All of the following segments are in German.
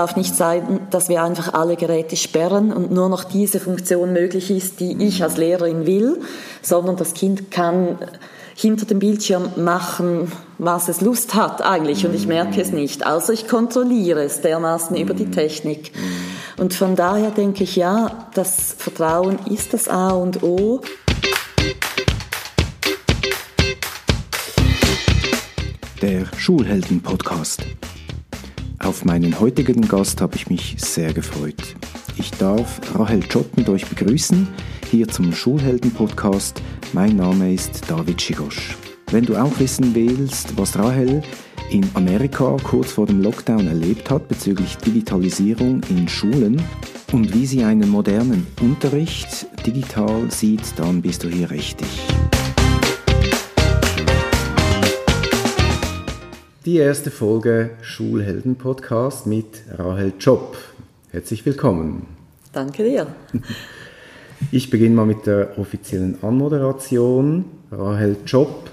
darf nicht sein, dass wir einfach alle Geräte sperren und nur noch diese Funktion möglich ist, die ich als Lehrerin will, sondern das Kind kann hinter dem Bildschirm machen, was es Lust hat eigentlich und ich merke es nicht, außer ich kontrolliere es dermaßen über die Technik. Und von daher denke ich, ja, das Vertrauen ist das A und O. Der Schulhelden-Podcast. Auf meinen heutigen Gast habe ich mich sehr gefreut. Ich darf Rahel mit euch begrüßen, hier zum Schulhelden-Podcast. Mein Name ist David Schigosch. Wenn du auch wissen willst, was Rahel in Amerika kurz vor dem Lockdown erlebt hat bezüglich Digitalisierung in Schulen und wie sie einen modernen Unterricht digital sieht, dann bist du hier richtig. Die erste Folge Schulhelden Podcast mit Rahel Job. Herzlich willkommen. Danke dir. Ich beginne mal mit der offiziellen Anmoderation. Rahel Job,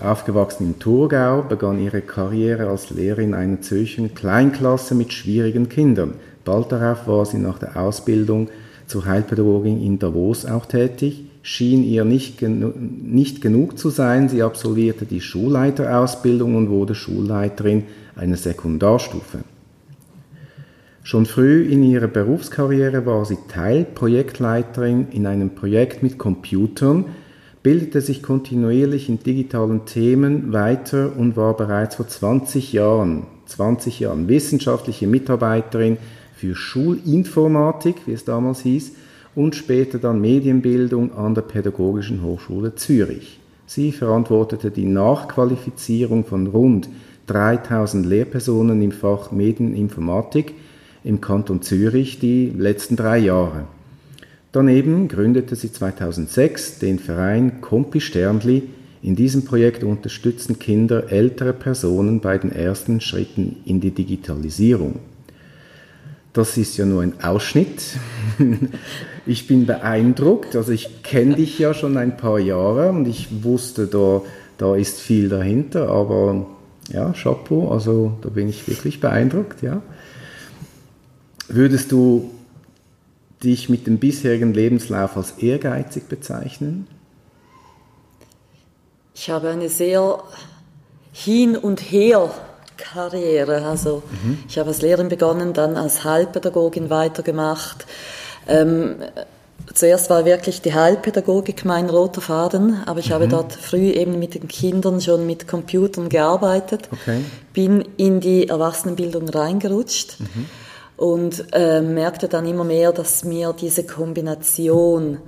aufgewachsen im Thurgau, begann ihre Karriere als Lehrerin einer Zürcher Kleinklasse mit schwierigen Kindern. Bald darauf war sie nach der Ausbildung zur Heilpädagogin in Davos auch tätig schien ihr nicht, genu nicht genug zu sein. Sie absolvierte die Schulleiterausbildung und wurde Schulleiterin einer Sekundarstufe. Schon früh in ihrer Berufskarriere war sie Teilprojektleiterin in einem Projekt mit Computern, bildete sich kontinuierlich in digitalen Themen weiter und war bereits vor 20 Jahren, 20 Jahren wissenschaftliche Mitarbeiterin für Schulinformatik, wie es damals hieß, und später dann Medienbildung an der Pädagogischen Hochschule Zürich. Sie verantwortete die Nachqualifizierung von rund 3000 Lehrpersonen im Fach Medieninformatik im Kanton Zürich die letzten drei Jahre. Daneben gründete sie 2006 den Verein Kompi Sternli. In diesem Projekt unterstützen Kinder ältere Personen bei den ersten Schritten in die Digitalisierung. Das ist ja nur ein Ausschnitt. Ich bin beeindruckt. Also ich kenne dich ja schon ein paar Jahre und ich wusste, da, da ist viel dahinter. Aber ja, Chapeau, also da bin ich wirklich beeindruckt. Ja. Würdest du dich mit dem bisherigen Lebenslauf als ehrgeizig bezeichnen? Ich habe eine sehr hin und her Karriere. Also mhm. ich habe als Lehrerin begonnen, dann als Heilpädagogin weitergemacht. Ähm, zuerst war wirklich die Heilpädagogik mein roter Faden, aber ich mhm. habe dort früh eben mit den Kindern schon mit Computern gearbeitet, okay. bin in die Erwachsenenbildung reingerutscht mhm. und äh, merkte dann immer mehr, dass mir diese Kombination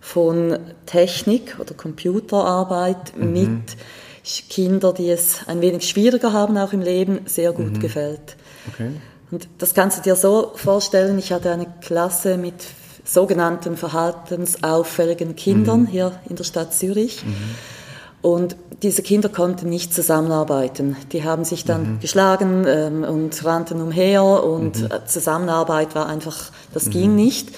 von Technik oder Computerarbeit mhm. mit Kindern, die es ein wenig schwieriger haben, auch im Leben, sehr gut mhm. gefällt. Okay. Und das kannst du dir so vorstellen, ich hatte eine Klasse mit sogenannten verhaltensauffälligen Kindern mhm. hier in der Stadt Zürich. Mhm. Und diese Kinder konnten nicht zusammenarbeiten. Die haben sich dann mhm. geschlagen ähm, und rannten umher und mhm. Zusammenarbeit war einfach, das ging mhm. nicht,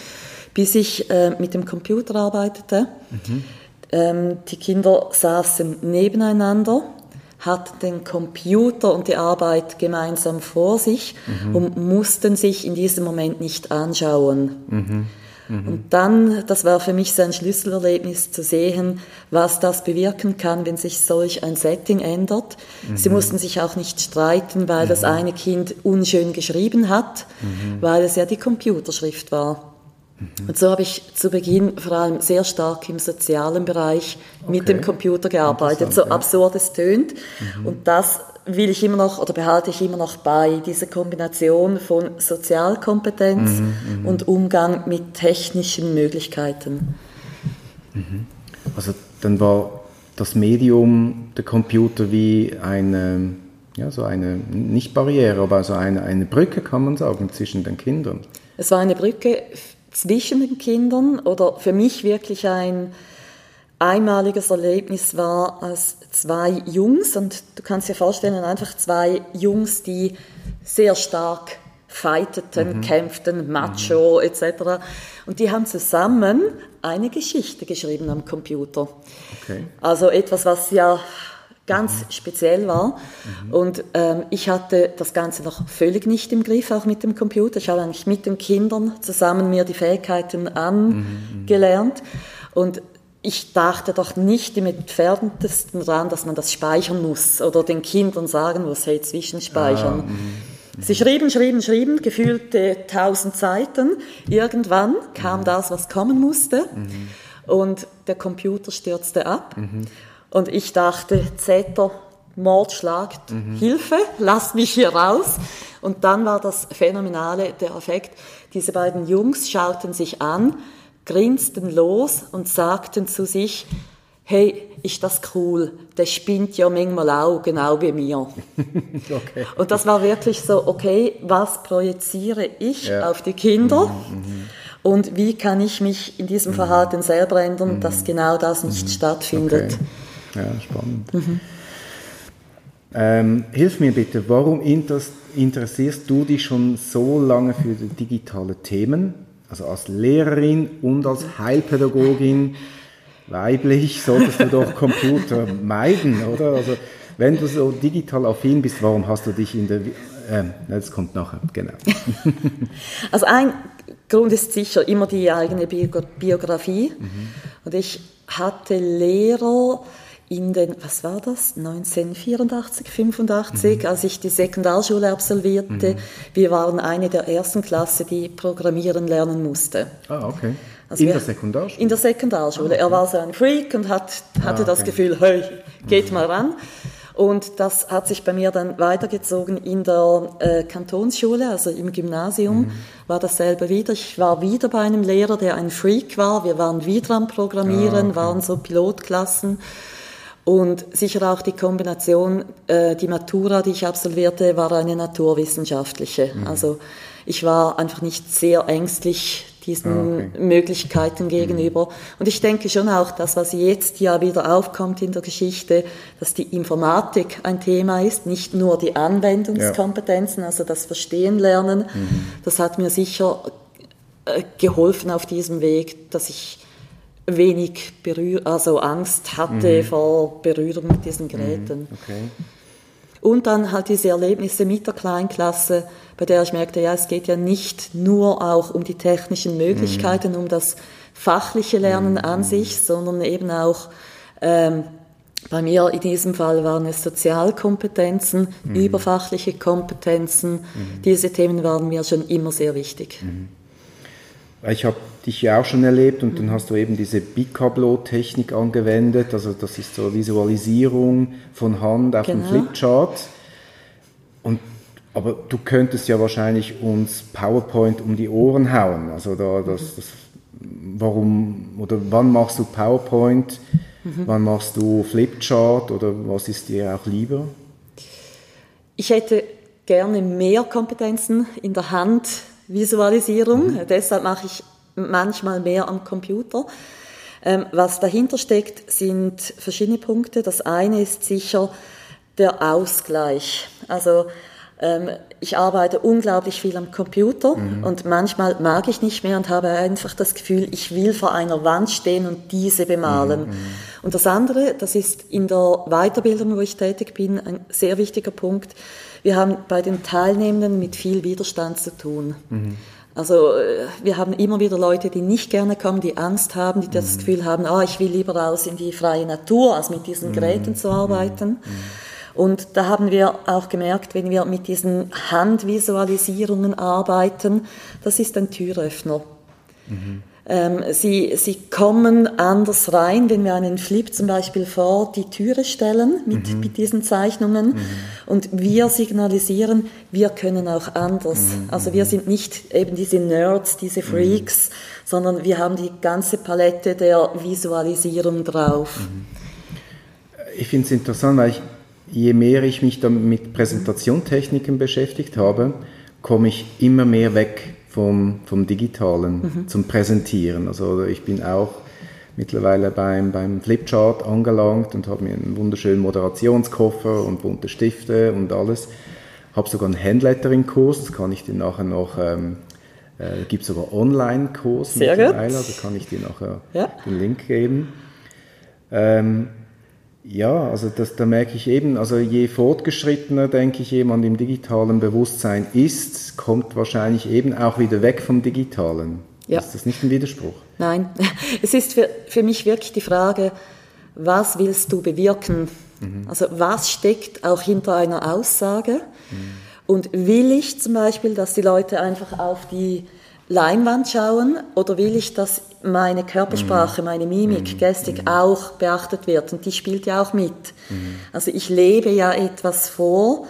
bis ich äh, mit dem Computer arbeitete. Mhm. Ähm, die Kinder saßen nebeneinander, hatten den Computer und die Arbeit gemeinsam vor sich mhm. und mussten sich in diesem Moment nicht anschauen. Mhm. Mhm. Und dann, das war für mich so ein Schlüsselerlebnis zu sehen, was das bewirken kann, wenn sich solch ein Setting ändert. Mhm. Sie mussten sich auch nicht streiten, weil das mhm. eine Kind unschön geschrieben hat, mhm. weil es ja die Computerschrift war. Mhm. Und so habe ich zu Beginn vor allem sehr stark im sozialen Bereich okay. mit dem Computer gearbeitet, so absurd es tönt. Mhm. Und das will ich immer noch oder behalte ich immer noch bei, diese Kombination von Sozialkompetenz mhm, mhm. und Umgang mit technischen Möglichkeiten. Mhm. Also dann war das Medium der Computer wie eine, ja, so eine, nicht Barriere, aber so eine, eine Brücke, kann man sagen, zwischen den Kindern. Es war eine Brücke zwischen den Kindern oder für mich wirklich ein einmaliges Erlebnis war, als zwei Jungs, und du kannst dir vorstellen, einfach zwei Jungs, die sehr stark fighteten, mhm. kämpften, macho mhm. etc. Und die haben zusammen eine Geschichte geschrieben am Computer. Okay. Also etwas, was ja ganz mhm. speziell war. Mhm. Und ähm, ich hatte das Ganze noch völlig nicht im Griff, auch mit dem Computer. Ich habe eigentlich mit den Kindern zusammen mir die Fähigkeiten mhm, angelernt. Und ich dachte doch nicht im entferntesten daran, dass man das speichern muss oder den Kindern sagen muss, hey, zwischenspeichern. Ah, mhm. Sie schrieben, schrieben, schrieben, gefühlte tausend Seiten. Irgendwann kam mhm. das, was kommen musste. Mhm. Und der Computer stürzte ab. Mhm. Und ich dachte, Zeter, Mordschlag, mhm. Hilfe, lass mich hier raus. Und dann war das Phänomenale, der Effekt. Diese beiden Jungs schauten sich an grinsten los und sagten zu sich, hey, ist das cool, der spinnt ja manchmal auch, genau wie mir. okay. Und das war wirklich so, okay, was projiziere ich ja. auf die Kinder? Mhm, mhm, und wie kann ich mich in diesem mhm. Verhalten selber ändern, mhm. dass genau das nicht mhm. stattfindet? Okay. Ja, spannend. Mhm. Ähm, hilf mir bitte, warum interessierst du dich schon so lange für digitale Themen? also als Lehrerin und als Heilpädagogin weiblich, solltest du doch Computer meiden, oder? Also wenn du so digital affin bist, warum hast du dich in der... Äh, das kommt nachher, genau. Also ein Grund ist sicher immer die eigene Biografie. Mhm. Und ich hatte Lehrer, in den, was war das, 1984, 85, mhm. als ich die Sekundarschule absolvierte. Mhm. Wir waren eine der ersten Klasse, die programmieren lernen musste. Ah, okay. Also in wir, der Sekundarschule? In der Sekundarschule. Ah, okay. Er war so ein Freak und hat, hatte ah, okay. das Gefühl, hey, geht mhm. mal ran. Und das hat sich bei mir dann weitergezogen in der äh, Kantonsschule, also im Gymnasium mhm. war dasselbe wieder. Ich war wieder bei einem Lehrer, der ein Freak war. Wir waren wieder am Programmieren, ah, okay. waren so Pilotklassen. Und sicher auch die Kombination, äh, die Matura, die ich absolvierte, war eine naturwissenschaftliche. Mhm. Also ich war einfach nicht sehr ängstlich diesen ah, okay. Möglichkeiten gegenüber. Mhm. Und ich denke schon auch, dass was jetzt ja wieder aufkommt in der Geschichte, dass die Informatik ein Thema ist, nicht nur die Anwendungskompetenzen, ja. also das Verstehen lernen. Mhm. Das hat mir sicher äh, geholfen auf diesem Weg, dass ich wenig Berühr also Angst hatte mhm. vor Berührung mit diesen Geräten. Mhm. Okay. Und dann halt diese Erlebnisse mit der Kleinklasse, bei der ich merkte, ja, es geht ja nicht nur auch um die technischen Möglichkeiten, mhm. um das fachliche Lernen mhm. an sich, sondern eben auch ähm, bei mir in diesem Fall waren es Sozialkompetenzen, mhm. überfachliche Kompetenzen. Mhm. Diese Themen waren mir schon immer sehr wichtig. Ich habe dich ja auch schon erlebt und dann hast du eben diese Bicablo-Technik angewendet, also das ist so Visualisierung von Hand auf genau. dem Flipchart. Und, aber du könntest ja wahrscheinlich uns PowerPoint um die Ohren hauen. Also da, das, das, warum oder wann machst du PowerPoint, mhm. wann machst du Flipchart oder was ist dir auch lieber? Ich hätte gerne mehr Kompetenzen in der Handvisualisierung. Mhm. Deshalb mache ich manchmal mehr am Computer. Ähm, was dahinter steckt, sind verschiedene Punkte. Das eine ist sicher der Ausgleich. Also ähm, ich arbeite unglaublich viel am Computer mhm. und manchmal mag ich nicht mehr und habe einfach das Gefühl, ich will vor einer Wand stehen und diese bemalen. Mhm. Und das andere, das ist in der Weiterbildung, wo ich tätig bin, ein sehr wichtiger Punkt. Wir haben bei den Teilnehmenden mit viel Widerstand zu tun. Mhm. Also äh, wir haben immer wieder Leute, die nicht gerne kommen, die Angst haben, die das mhm. Gefühl haben, ah, ich will lieber raus in die freie Natur, als mit diesen mhm. Geräten zu arbeiten. Mhm. Und da haben wir auch gemerkt, wenn wir mit diesen Handvisualisierungen arbeiten, das ist ein Türöffner. Mhm. Ähm, sie, sie kommen anders rein, wenn wir einen Flip zum Beispiel vor die Türe stellen mit, mhm. mit diesen Zeichnungen mhm. und wir signalisieren, wir können auch anders. Mhm. Also wir sind nicht eben diese Nerds, diese mhm. Freaks, sondern wir haben die ganze Palette der Visualisierung drauf. Mhm. Ich finde es interessant, weil ich, je mehr ich mich dann mit Präsentationstechniken beschäftigt habe, komme ich immer mehr weg vom, vom Digitalen mhm. zum Präsentieren. Also ich bin auch mittlerweile beim, beim Flipchart angelangt und habe mir einen wunderschönen Moderationskoffer und bunte Stifte und alles. Habe sogar einen Handlettering-Kurs, das kann ich dir nachher noch, ähm, äh, gibt sogar Online-Kurs gut. da kann ich dir nachher ja. den Link geben. Ähm, Ja, also das, da merke ich eben, also je fortgeschrittener, denke ich, jemand im digitalen Bewusstsein ist, kommt wahrscheinlich eben auch wieder weg vom Digitalen. Ja. Ist das nicht ein Widerspruch? Nein, es ist für, für mich wirklich die Frage, was willst du bewirken? Mhm. Also was steckt auch hinter einer Aussage? Mhm. Und will ich zum Beispiel, dass die Leute einfach auf die Leinwand schauen oder will ich, dass meine Körpersprache, mhm. meine Mimik, mhm. Gestik mhm. auch beachtet wird? Und die spielt ja auch mit. Also ich lebe ja etwas vor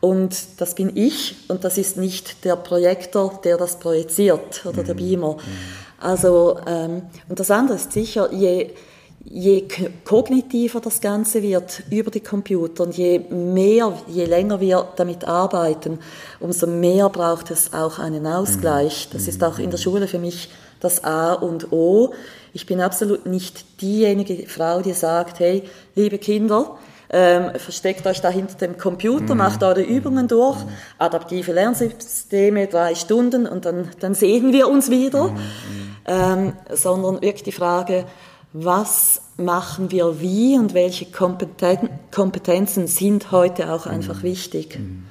und das bin ich und das ist nicht der Projektor, der das projiziert oder der Beamer. Also, ähm, und das andere ist sicher, je je kognitiver das Ganze wird über die Computer und je mehr, je länger wir damit arbeiten, umso mehr braucht es auch einen Ausgleich. Das ist auch in der Schule für mich das A und O. Ich bin absolut nicht diejenige Frau, die sagt, hey, liebe Kinder, ähm, versteckt euch da hinter dem Computer, macht eure Übungen durch, adaptive Lernsysteme, drei Stunden und dann, dann sehen wir uns wieder. Ähm, sondern wirklich die Frage, was machen wir wie und welche Kompetenzen sind heute auch einfach mhm. wichtig. Mhm.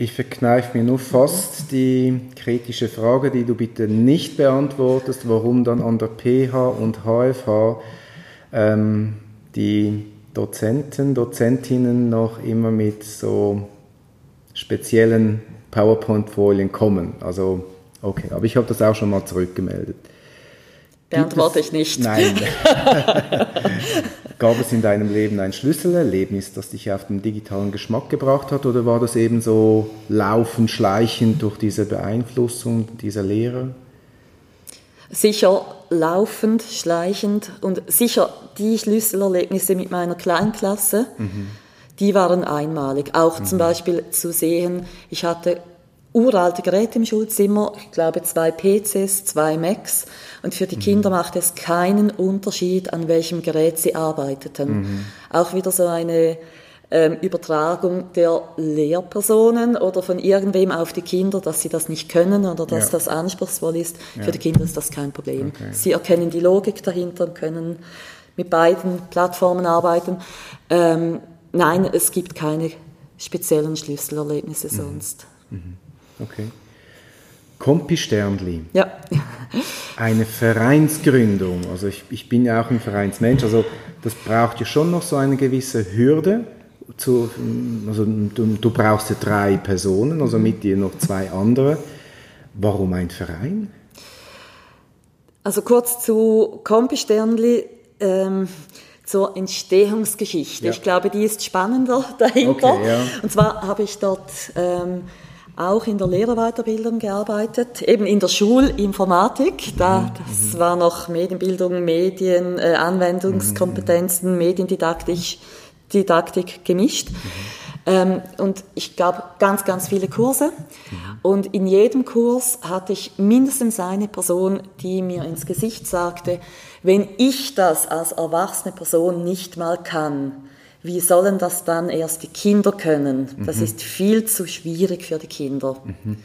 Ich verkneife mir nur fast die kritische Frage, die du bitte nicht beantwortest, warum dann an der PH und HFH ähm, die Dozenten, Dozentinnen noch immer mit so speziellen PowerPoint-Folien kommen. Also, okay, aber ich habe das auch schon mal zurückgemeldet. Beantworte ich nicht. Nein. Gab es in deinem Leben ein Schlüsselerlebnis, das dich auf den digitalen Geschmack gebracht hat, oder war das eben so laufend, schleichend durch diese Beeinflussung dieser Lehrer? Sicher laufend, schleichend und sicher die Schlüsselerlebnisse mit meiner Kleinklasse, mhm. die waren einmalig. Auch mhm. zum Beispiel zu sehen, ich hatte uralte Geräte im Schulzimmer, ich glaube zwei PCs, zwei Macs und für die mhm. Kinder macht es keinen Unterschied, an welchem Gerät sie arbeiteten. Mhm. Auch wieder so eine ähm, Übertragung der Lehrpersonen oder von irgendwem auf die Kinder, dass sie das nicht können oder dass ja. das anspruchsvoll ist. Ja. Für die Kinder ist das kein Problem. Okay. Sie erkennen die Logik dahinter und können mit beiden Plattformen arbeiten. Ähm, nein, es gibt keine speziellen Schlüsselerlebnisse mhm. sonst. Mhm. Okay. Kompi Sternli. Ja. Eine Vereinsgründung. Also ich, ich bin ja auch ein Vereinsmensch. Also das braucht ja schon noch so eine gewisse Hürde. Zu, also du, du brauchst ja drei Personen, also mit dir noch zwei andere. Warum ein Verein? Also kurz zu Kompi Sternli. Ähm, zur Entstehungsgeschichte. Ja. Ich glaube, die ist spannender dahinter. Okay, ja. Und zwar habe ich dort ähm, auch in der Lehrerweiterbildung gearbeitet, eben in der Schulinformatik. Da, mhm. das mhm. war noch Medienbildung, Medien, äh, Anwendungskompetenzen, mhm. Mediendidaktik Didaktik gemischt. Ähm, und ich gab ganz, ganz viele Kurse. Und in jedem Kurs hatte ich mindestens eine Person, die mir ins Gesicht sagte, wenn ich das als erwachsene Person nicht mal kann, wie sollen das dann erst die Kinder können? Das mhm. ist viel zu schwierig für die Kinder. Mhm.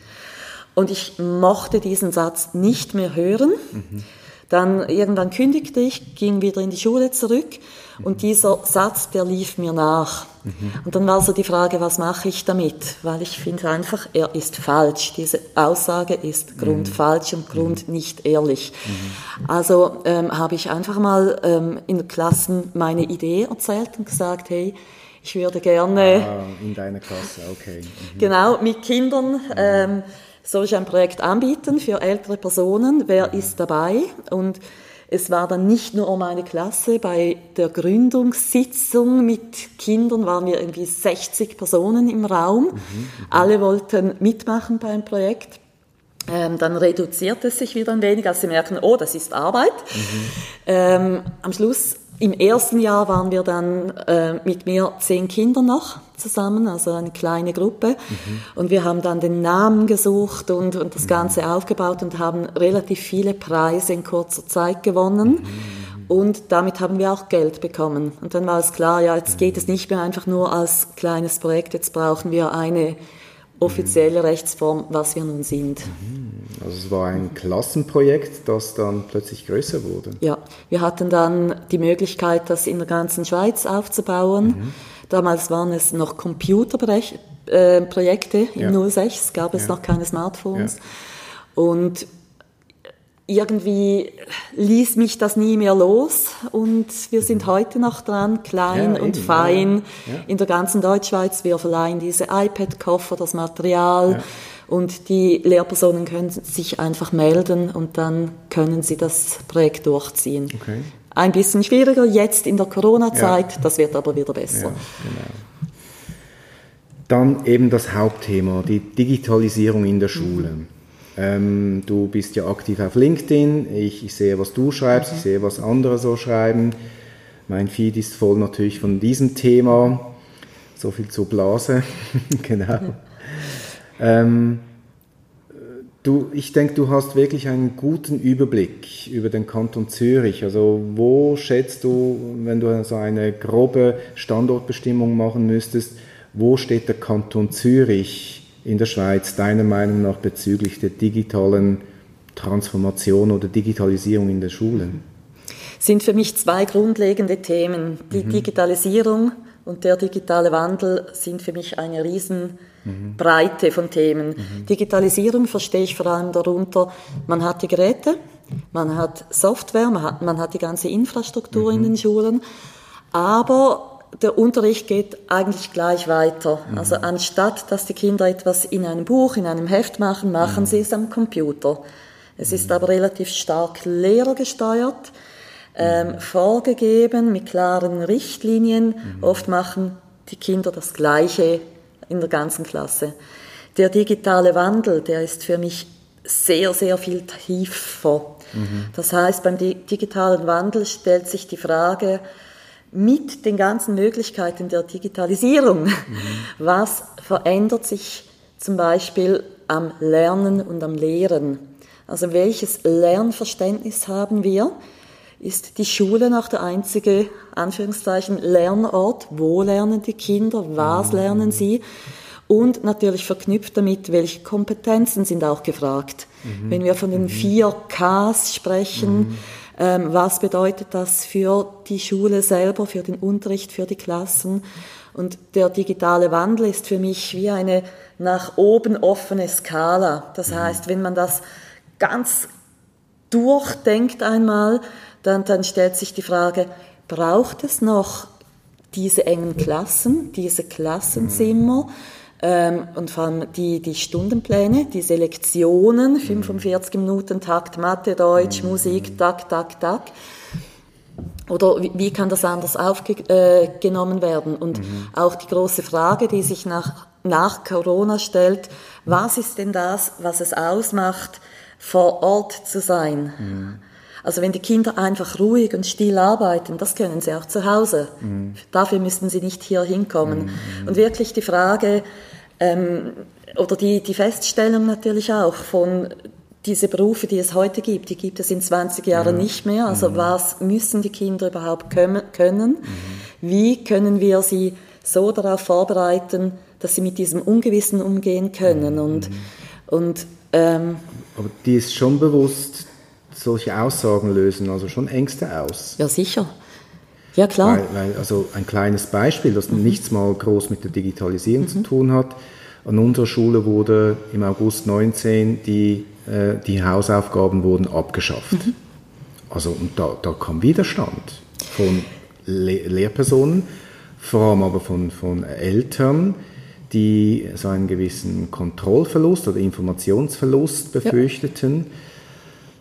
Und ich mochte diesen Satz nicht mehr hören. Mhm. Dann irgendwann kündigte ich, ging wieder in die Schule zurück und dieser Satz, der lief mir nach. Mhm. Und dann war so die Frage, was mache ich damit? Weil ich finde einfach, er ist falsch. Diese Aussage ist grundfalsch und grund nicht ehrlich. Mhm. Also ähm, habe ich einfach mal ähm, in Klassen meine Idee erzählt und gesagt, hey, ich würde gerne... Ah, in deiner Klasse, okay. Mhm. Genau, mit Kindern... Ähm, soll ich ein Projekt anbieten für ältere Personen? Wer ist dabei? Und es war dann nicht nur um eine Klasse, bei der Gründungssitzung mit Kindern waren wir irgendwie 60 Personen im Raum. Mhm, Alle wollten mitmachen beim Projekt. Ähm, dann reduziert es sich wieder ein wenig, als sie merken, oh, das ist Arbeit. Mhm. Ähm, am Schluss im ersten Jahr waren wir dann äh, mit mir zehn Kindern noch zusammen, also eine kleine Gruppe. Mhm. Und wir haben dann den Namen gesucht und, und das Ganze mhm. aufgebaut und haben relativ viele Preise in kurzer Zeit gewonnen. Mhm. Und damit haben wir auch Geld bekommen. Und dann war es klar, ja, jetzt geht es nicht mehr einfach nur als kleines Projekt, jetzt brauchen wir eine offizielle Rechtsform, was wir nun sind. Mhm. Also es war ein Klassenprojekt, das dann plötzlich größer wurde. Ja, wir hatten dann die Möglichkeit, das in der ganzen Schweiz aufzubauen. Mhm. Damals waren es noch Computerprojekte, äh, im ja. 06 gab es ja. noch keine Smartphones. Ja. Und irgendwie ließ mich das nie mehr los und wir sind mhm. heute noch dran, klein ja, und eben, fein ja, ja. in der ganzen Deutschschweiz. Wir verleihen diese iPad-Koffer, das Material und die Lehrpersonen können sich einfach melden und dann können sie das Projekt durchziehen. Okay. Ein bisschen schwieriger jetzt in der Corona-Zeit, das wird aber wieder besser. Genau. Dann eben das Hauptthema, die Digitalisierung in der Schule. Mhm. Ähm, du bist ja aktiv auf LinkedIn. Ich, ich sehe, was du schreibst, mhm. ich sehe, was andere so schreiben. Mein Feed ist voll natürlich von diesem Thema. So viel zur Blase. genau. Ähm, du, ich denke, du hast wirklich einen guten Überblick über den Kanton Zürich. Also wo schätzt du, wenn du so eine grobe Standortbestimmung machen müsstest, wo steht der Kanton Zürich in der Schweiz deiner Meinung nach bezüglich der digitalen Transformation oder Digitalisierung in der Schule? Sind für mich zwei grundlegende Themen. Die mhm. Digitalisierung und der digitale Wandel sind für mich eine Riesenbreite von Themen. Mhm. Digitalisierung verstehe ich vor allem darunter, man hat die Geräte, man hat Software, man hat, man hat die ganze Infrastruktur mhm. in den Schulen, aber der Unterricht geht eigentlich gleich weiter. Mhm. Also anstatt, dass die Kinder etwas in einem Buch, in einem Heft machen, machen mhm. sie es am Computer. Es ist aber relativ stark lehrergesteuert, ähm, mhm. vorgegeben mit klaren Richtlinien. Mhm. Oft machen die Kinder das Gleiche in der ganzen Klasse. Der digitale Wandel, der ist für mich sehr, sehr viel tiefer. Mhm. Das heißt, beim digitalen Wandel stellt sich die Frage, mit den ganzen Möglichkeiten der Digitalisierung. Mhm. Was verändert sich zum Beispiel am Lernen und am Lehren? Also welches Lernverständnis haben wir? Ist die Schule noch der einzige, Anführungszeichen, Lernort? Wo lernen die Kinder? Was mhm. lernen sie? Und natürlich verknüpft damit, welche Kompetenzen sind auch gefragt. Mhm. Wenn wir von den mhm. vier Ks sprechen, mhm was bedeutet das für die Schule selber, für den Unterricht, für die Klassen. Und der digitale Wandel ist für mich wie eine nach oben offene Skala. Das mhm. heißt, wenn man das ganz durchdenkt einmal, dann, dann stellt sich die Frage, braucht es noch diese engen Klassen, diese Klassenzimmer? Mhm ähm, und vor allem die, die Stundenpläne, die Lektionen, 45 Minuten Takt, Mathe, Deutsch, Musik, tak, tak, tak. Oder wie, wie kann das anders aufgenommen äh, werden? Und mhm. auch die große Frage, die sich nach, nach Corona stellt, was ist denn das, was es ausmacht, vor Ort zu sein? Mhm. Also wenn die Kinder einfach ruhig und still arbeiten, das können sie auch zu Hause. Mhm. Dafür müssen sie nicht hier hinkommen. Mhm. Und wirklich die Frage, ähm, oder die, die Feststellung natürlich auch von diese Berufe, die es heute gibt, die gibt es in 20 Jahren ja. nicht mehr. Also mhm. was müssen die Kinder überhaupt können? Mhm. Wie können wir sie so darauf vorbereiten, dass sie mit diesem Ungewissen umgehen können? Und, mhm. und ähm, Aber die ist schon bewusst, solche Aussagen lösen also schon Ängste aus. Ja, sicher. Ja, klar. Weil, weil, also ein kleines Beispiel, das mhm. nichts mal groß mit der Digitalisierung mhm. zu tun hat. An unserer Schule wurde im August 19 die, äh, die Hausaufgaben wurden abgeschafft. Mhm. Also und da, da kam Widerstand von Le Lehrpersonen, vor allem aber von, von Eltern, die so einen gewissen Kontrollverlust oder Informationsverlust befürchteten. Ja.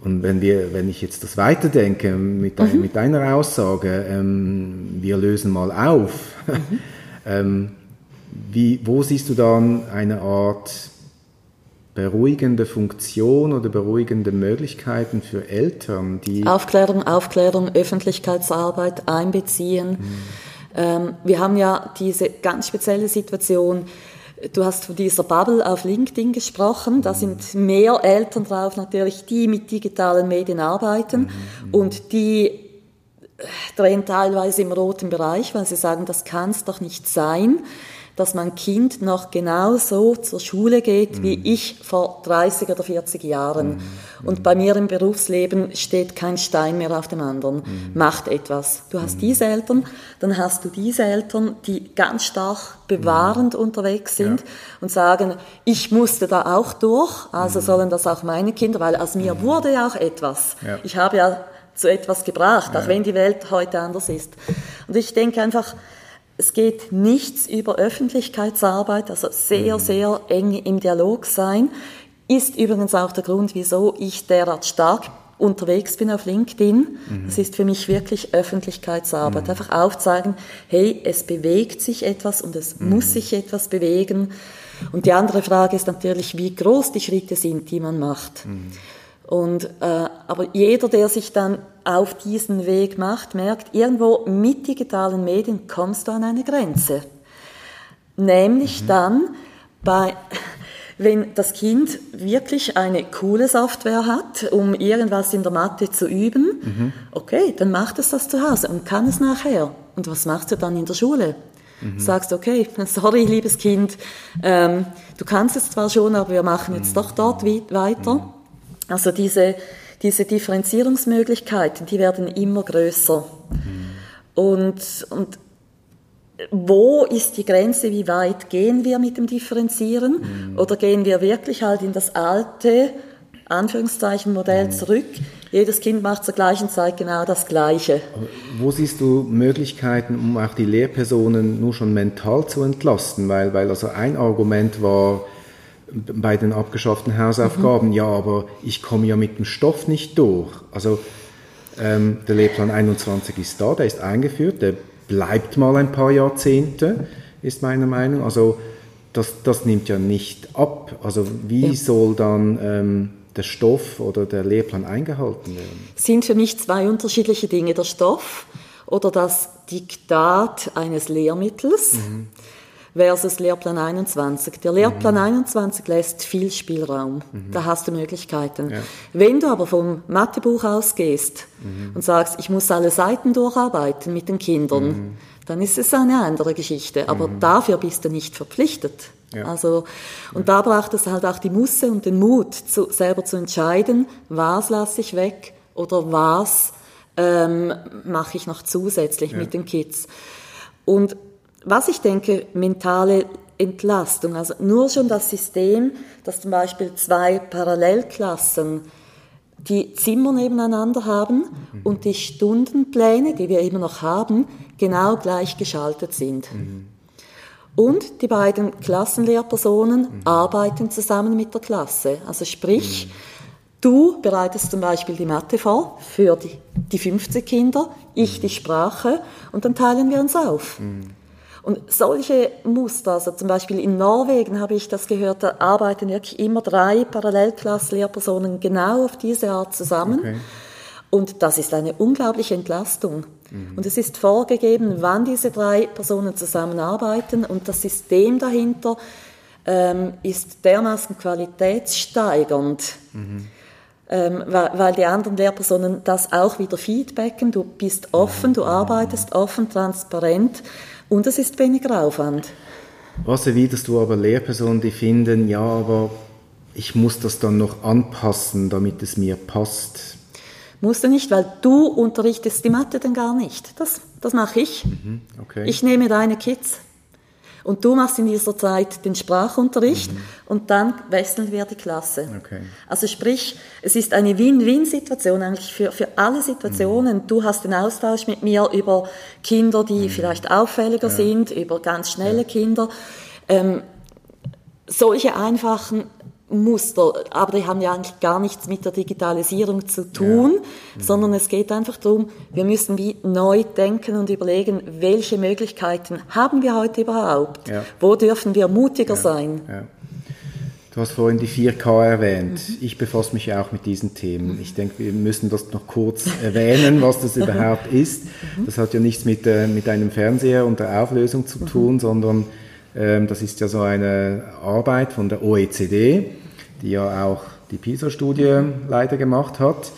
Und wenn, wir, wenn ich jetzt das weiterdenke mit, mhm. mit deiner Aussage, ähm, wir lösen mal auf, mhm. ähm, wie, wo siehst du dann eine Art beruhigende Funktion oder beruhigende Möglichkeiten für Eltern, die... Aufklärung, Aufklärung, Öffentlichkeitsarbeit einbeziehen. Mhm. Ähm, wir haben ja diese ganz spezielle Situation, Du hast von dieser Bubble auf LinkedIn gesprochen. Da sind mehr Eltern drauf natürlich, die mit digitalen Medien arbeiten mhm. und die drehen teilweise im roten Bereich, weil sie sagen, das kann es doch nicht sein, dass mein Kind noch genauso zur Schule geht mhm. wie ich vor 30 oder 40 Jahren. Mhm. Und bei mir im Berufsleben steht kein Stein mehr auf dem anderen. Mhm. Macht etwas. Du hast mhm. diese Eltern, dann hast du diese Eltern, die ganz stark bewahrend mhm. unterwegs sind ja. und sagen, ich musste da auch durch, also mhm. sollen das auch meine Kinder, weil aus mir wurde ja auch etwas. Ja. Ich habe ja zu etwas gebracht, auch wenn die Welt heute anders ist. Und ich denke einfach, es geht nichts über Öffentlichkeitsarbeit, also sehr, mhm. sehr eng im Dialog sein, ist übrigens auch der Grund, wieso ich derart stark unterwegs bin auf LinkedIn. Mhm. Das ist für mich wirklich Öffentlichkeitsarbeit. Mhm. Einfach aufzeigen, hey, es bewegt sich etwas und es mhm. muss sich etwas bewegen. Und die andere Frage ist natürlich, wie groß die Schritte sind, die man macht. Und, äh, aber jeder, der sich dann auf diesen Weg macht, merkt, irgendwo mit digitalen Medien kommst du an eine Grenze. Nämlich mhm. dann bei, wenn das Kind wirklich eine coole Software hat, um irgendwas in der Mathe zu üben, mhm. okay, dann macht es das zu Hause und kann es nachher. Und was machst du dann in der Schule? Mhm. Sagst, okay, sorry, liebes Kind, ähm, du kannst es zwar schon, aber wir machen jetzt doch dort weiter. Mhm. Also diese, diese Differenzierungsmöglichkeiten, die werden immer größer. Mhm. Und, und wo ist die Grenze, wie weit gehen wir mit dem Differenzieren? Mhm. Oder gehen wir wirklich halt in das alte, Anführungszeichen, Modell mhm. zurück? Jedes Kind macht zur gleichen Zeit genau das Gleiche. Wo siehst du Möglichkeiten, um auch die Lehrpersonen nur schon mental zu entlasten? Weil, weil also ein Argument war, bei den abgeschafften Hausaufgaben, mhm. ja, aber ich komme ja mit dem Stoff nicht durch. Also ähm, der Lehrplan 21 ist da, der ist eingeführt, der bleibt mal ein paar Jahrzehnte, ist meine Meinung. Also das, das nimmt ja nicht ab. Also wie ja. soll dann ähm, der Stoff oder der Lehrplan eingehalten werden? Sind für mich zwei unterschiedliche Dinge, der Stoff oder das Diktat eines Lehrmittels. Mhm versus Lehrplan 21. Der Lehrplan mhm. 21 lässt viel Spielraum. Mhm. Da hast du Möglichkeiten. Ja. Wenn du aber vom Mathebuch ausgehst mhm. und sagst, ich muss alle Seiten durcharbeiten mit den Kindern, mhm. dann ist es eine andere Geschichte. Aber mhm. dafür bist du nicht verpflichtet. Ja. Also, und da braucht es halt auch die Musse und den Mut, zu, selber zu entscheiden, was lasse ich weg oder was ähm, mache ich noch zusätzlich ja. mit den Kids. Und was ich denke, mentale Entlastung, also nur schon das System, dass zum Beispiel zwei Parallelklassen die Zimmer nebeneinander haben mhm. und die Stundenpläne, die wir immer noch haben, genau gleich geschaltet sind. Mhm. Und die beiden Klassenlehrpersonen mhm. arbeiten zusammen mit der Klasse. Also sprich, mhm. du bereitest zum Beispiel die Mathe vor für die, die 50 Kinder, ich die Sprache und dann teilen wir uns auf. Mhm. Und solche Muster, also zum Beispiel in Norwegen habe ich das gehört, da arbeiten wirklich immer drei Parallelklasslehrpersonen genau auf diese Art zusammen. Okay. Und das ist eine unglaubliche Entlastung. Mhm. Und es ist vorgegeben, wann diese drei Personen zusammenarbeiten und das System dahinter ähm, ist dermaßen qualitätssteigernd. Mhm. Ähm, weil, weil die anderen Lehrpersonen das auch wieder feedbacken. Du bist offen, du arbeitest offen, transparent und es ist weniger Aufwand. Was erwiderst du aber Lehrpersonen, die finden, ja, aber ich muss das dann noch anpassen, damit es mir passt? Musst du nicht, weil du unterrichtest die Mathe dann gar nicht. Das, das mache ich. Mhm, okay. Ich nehme deine Kids. Und du machst in dieser Zeit den Sprachunterricht mhm. und dann wechseln wir die Klasse. Okay. Also sprich, es ist eine Win-Win-Situation eigentlich für, für alle Situationen. Mhm. Du hast den Austausch mit mir über Kinder, die mhm. vielleicht auffälliger ja. sind, über ganz schnelle ja. Kinder. Ähm, solche einfachen Muster, aber die haben ja eigentlich gar nichts mit der Digitalisierung zu tun, ja. sondern es geht einfach darum, wir müssen wie neu denken und überlegen, welche Möglichkeiten haben wir heute überhaupt? Ja. Wo dürfen wir mutiger ja. sein? Du hast vorhin die 4K erwähnt. Mhm. Ich befasse mich auch mit diesen Themen. Ich denke, wir müssen das noch kurz erwähnen, was das überhaupt ist. Mhm. Das hat ja nichts mit, äh, mit einem Fernseher und der Auflösung zu tun, mhm. sondern ähm, das ist ja so eine Arbeit von der OECD die ja auch die PISA-Studie leider gemacht hat.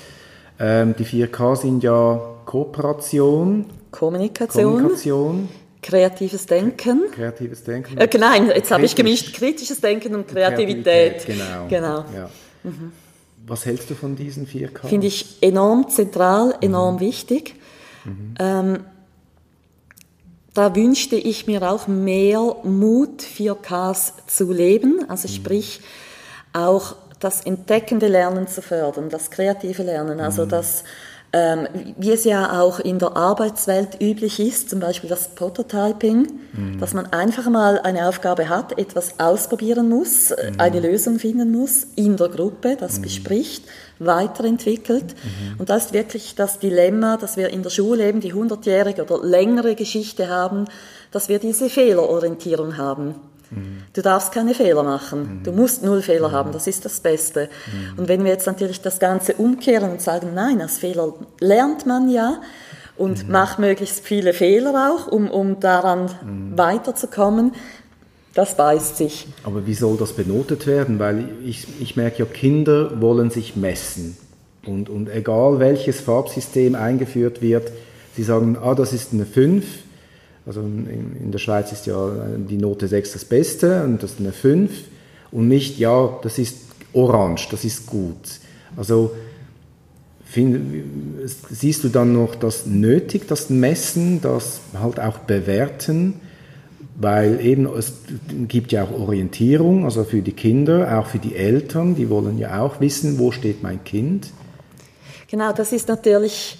Ähm, die 4K sind ja Kooperation, Kommunikation, Kommunikation kreatives Denken. Kreatives Denken. Äh, nein, jetzt habe ich gemischt kritisches Denken und Kreativität. Kreativität genau. genau. Ja. Mhm. Was hältst du von diesen vier Ks? Finde ich enorm zentral, enorm mhm. wichtig. Mhm. Ähm, da wünschte ich mir auch mehr Mut, 4Ks zu leben, also mhm. sprich auch das entdeckende Lernen zu fördern, das kreative Lernen, also mhm. das ähm, wie es ja auch in der Arbeitswelt üblich ist, zum Beispiel das Prototyping, mhm. dass man einfach mal eine Aufgabe hat, etwas ausprobieren muss, mhm. eine Lösung finden muss, in der Gruppe, das mhm. bespricht, weiterentwickelt. Mhm. Und das ist wirklich das Dilemma, dass wir in der Schule eben die hundertjährige oder längere Geschichte haben, dass wir diese Fehlerorientierung haben. Du darfst keine Fehler machen. Du musst null Fehler haben. Das ist das Beste. Und wenn wir jetzt natürlich das Ganze umkehren und sagen, nein, aus Fehler lernt man ja und mhm. macht möglichst viele Fehler auch, um, um daran mhm. weiterzukommen, das beißt sich. Aber wie soll das benotet werden? Weil ich, ich merke ja, Kinder wollen sich messen. Und, und egal welches Farbsystem eingeführt wird, sie sagen, ah, das ist eine 5, also in, der Schweiz ist ja die Note 6 das Beste und das ist eine 5 und nicht, ja, das ist orange, das ist gut. Also find, siehst du dann noch das nötig, das Messen, das halt auch bewerten, weil eben es gibt ja auch Orientierung, also für die Kinder, auch für die Eltern, die wollen ja auch wissen, wo steht mein Kind. Genau, das ist natürlich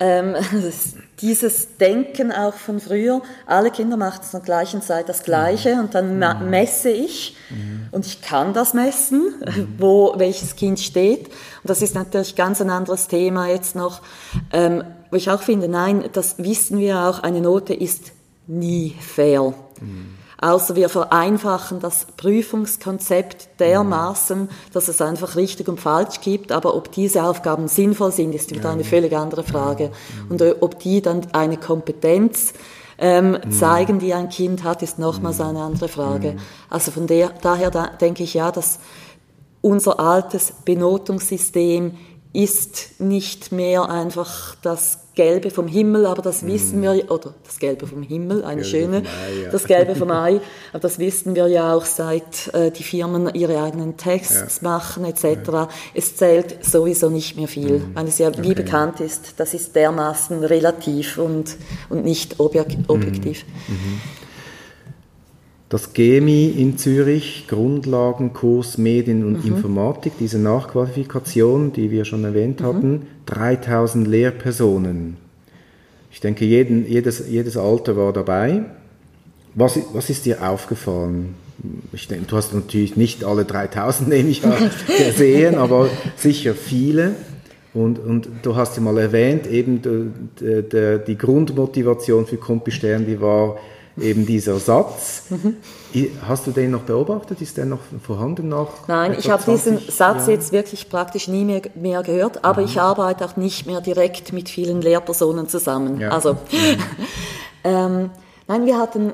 ähm, dieses Denken auch von früher, alle Kinder machen zur gleichen Zeit das Gleiche und dann mhm. messe ich mhm. und ich kann das messen, mhm. wo welches Kind steht. Und das ist natürlich ganz ein anderes Thema jetzt noch, ähm, wo ich auch finde, nein, das wissen wir auch, eine Note ist nie fair. Mhm außer wir vereinfachen das Prüfungskonzept dermaßen, dass es einfach richtig und falsch gibt. Aber ob diese Aufgaben sinnvoll sind, ist wieder eine völlig andere Frage. Und ob die dann eine Kompetenz ähm, mhm. zeigen, die ein Kind hat, ist nochmals eine andere Frage. Mhm. Also von der, daher da, denke ich ja, dass unser altes Benotungssystem ist nicht mehr einfach das Gelbe vom Himmel, aber das wissen wir, oder das Gelbe vom Himmel, eine Gelbe schöne, Ei, ja. das Gelbe vom Ei, aber das wissen wir ja auch seit äh, die Firmen ihre eigenen Tests ja. machen etc. Ja. Es zählt sowieso nicht mehr viel, mhm. weil es ja wie okay. bekannt ist, das ist dermaßen relativ und, und nicht objek objektiv. Mhm. Das GEMI in Zürich, Grundlagenkurs Medien und mhm. Informatik, diese Nachqualifikation, die wir schon erwähnt mhm. hatten, 3000 Lehrpersonen. Ich denke, jeden, jedes, jedes Alter war dabei. Was, was ist dir aufgefallen? Ich denke, du hast natürlich nicht alle 3000, nehme ich an, gesehen, aber sicher viele. Und, und du hast ja mal erwähnt, eben die, die, die Grundmotivation für Compistern, die war, eben dieser Satz. Mhm. Hast du den noch beobachtet? Ist der noch vorhanden nach? Nein, ich habe diesen Satz Jahren? jetzt wirklich praktisch nie mehr, mehr gehört, aber mhm. ich arbeite auch nicht mehr direkt mit vielen Lehrpersonen zusammen. Ja. Also, mhm. ähm, nein, wir hatten